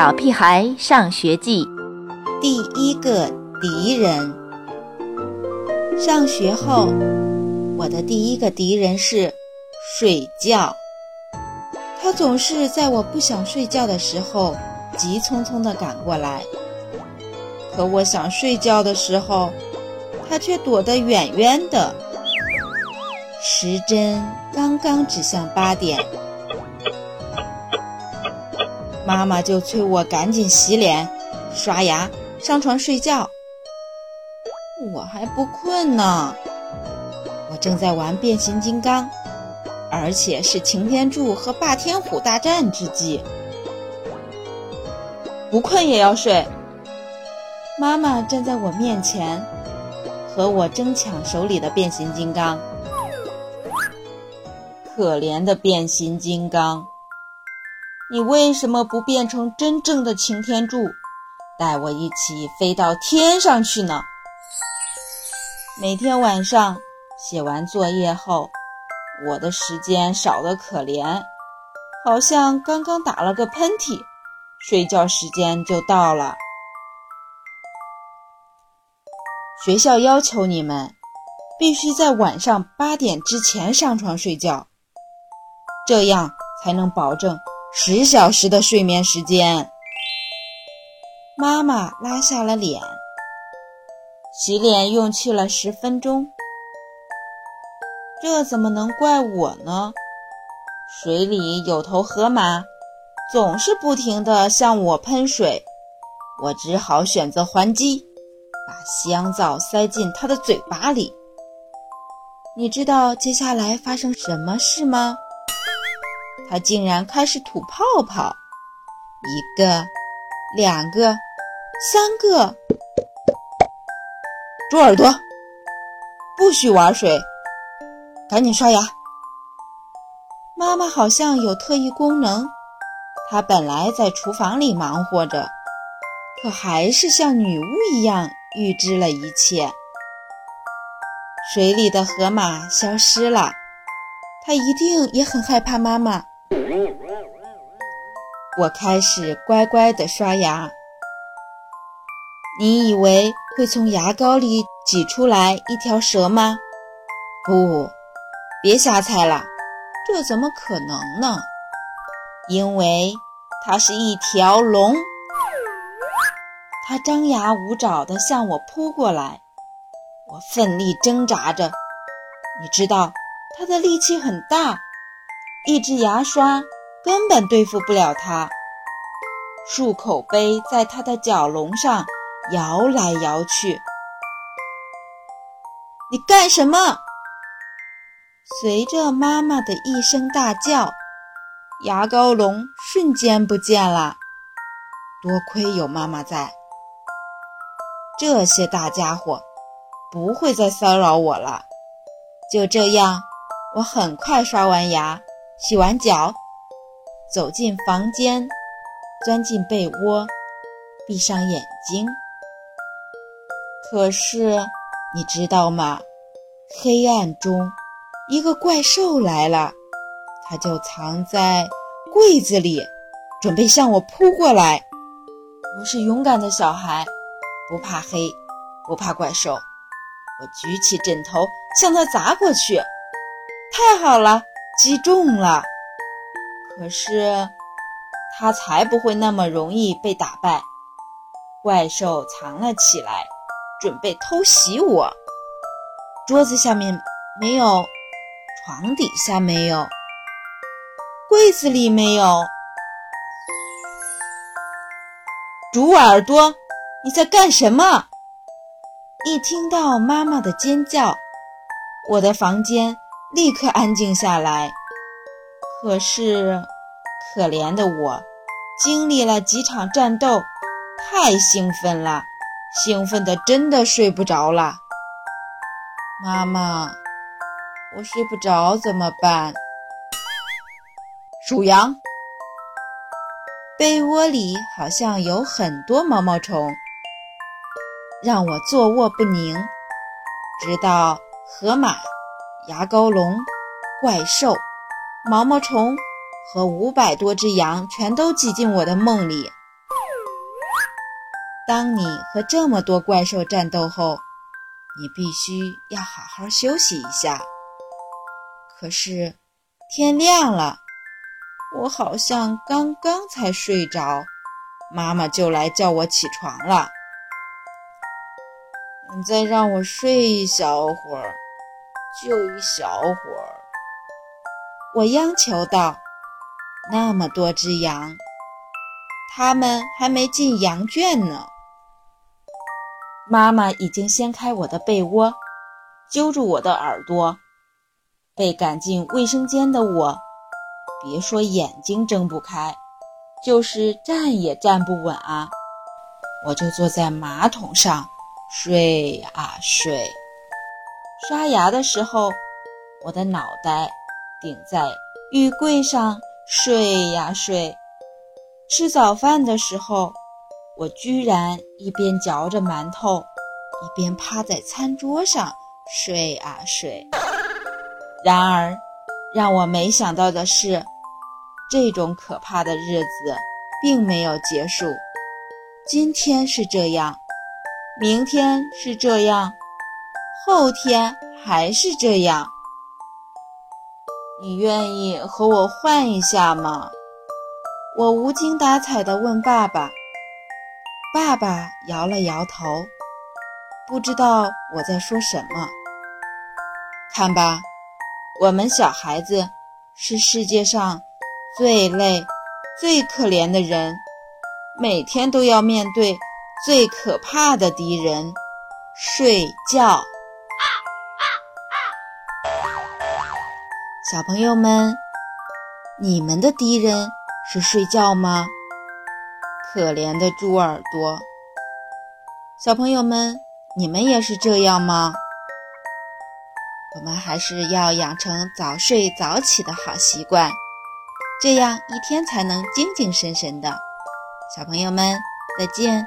小屁孩上学记》第一个敌人。上学后，我的第一个敌人是睡觉。他总是在我不想睡觉的时候，急匆匆地赶过来。可我想睡觉的时候，他却躲得远远的。时针刚刚指向八点。妈妈就催我赶紧洗脸、刷牙、上床睡觉。我还不困呢，我正在玩变形金刚，而且是擎天柱和霸天虎大战之际。不困也要睡。妈妈站在我面前，和我争抢手里的变形金刚。可怜的变形金刚。你为什么不变成真正的擎天柱，带我一起飞到天上去呢？每天晚上写完作业后，我的时间少得可怜，好像刚刚打了个喷嚏，睡觉时间就到了。学校要求你们必须在晚上八点之前上床睡觉，这样才能保证。十小时的睡眠时间，妈妈拉下了脸。洗脸用去了十分钟，这怎么能怪我呢？水里有头河马，总是不停地向我喷水，我只好选择还击，把香皂塞进它的嘴巴里。你知道接下来发生什么事吗？他竟然开始吐泡泡，一个、两个、三个。猪耳朵，不许玩水，赶紧刷牙。妈妈好像有特异功能，她本来在厨房里忙活着，可还是像女巫一样预知了一切。水里的河马消失了，它一定也很害怕妈妈。我开始乖乖地刷牙。你以为会从牙膏里挤出来一条蛇吗？不，别瞎猜了，这怎么可能呢？因为它是一条龙。它张牙舞爪地向我扑过来，我奋力挣扎着。你知道，它的力气很大。一支牙刷根本对付不了它，漱口杯在它的角笼上摇来摇去。你干什么？随着妈妈的一声大叫，牙膏笼瞬间不见了。多亏有妈妈在，这些大家伙不会再骚扰我了。就这样，我很快刷完牙。洗完脚，走进房间，钻进被窝，闭上眼睛。可是，你知道吗？黑暗中，一个怪兽来了，它就藏在柜子里，准备向我扑过来。我是勇敢的小孩，不怕黑，不怕怪兽。我举起枕头向它砸过去，太好了！击中了，可是他才不会那么容易被打败。怪兽藏了起来，准备偷袭我。桌子下面没有，床底下没有，柜子里没有。猪耳朵，你在干什么？一听到妈妈的尖叫，我的房间。立刻安静下来。可是，可怜的我，经历了几场战斗，太兴奋了，兴奋的真的睡不着了。妈妈，我睡不着怎么办？属羊，被窝里好像有很多毛毛虫，让我坐卧不宁，直到河马。牙膏龙、怪兽、毛毛虫和五百多只羊全都挤进我的梦里。当你和这么多怪兽战斗后，你必须要好好休息一下。可是天亮了，我好像刚刚才睡着，妈妈就来叫我起床了。你再让我睡一小会儿，就一小会儿。我央求道：“那么多只羊，它们还没进羊圈呢。”妈妈已经掀开我的被窝，揪住我的耳朵。被赶进卫生间的我，别说眼睛睁不开，就是站也站不稳啊！我就坐在马桶上。睡啊睡，刷牙的时候，我的脑袋顶在浴柜上睡呀睡；吃早饭的时候，我居然一边嚼着馒头，一边趴在餐桌上睡啊睡。然而，让我没想到的是，这种可怕的日子并没有结束。今天是这样。明天是这样，后天还是这样。你愿意和我换一下吗？我无精打采地问爸爸。爸爸摇了摇头，不知道我在说什么。看吧，我们小孩子是世界上最累、最可怜的人，每天都要面对。最可怕的敌人，睡觉。小朋友们，你们的敌人是睡觉吗？可怜的猪耳朵。小朋友们，你们也是这样吗？我们还是要养成早睡早起的好习惯，这样一天才能精精神神的。小朋友们，再见。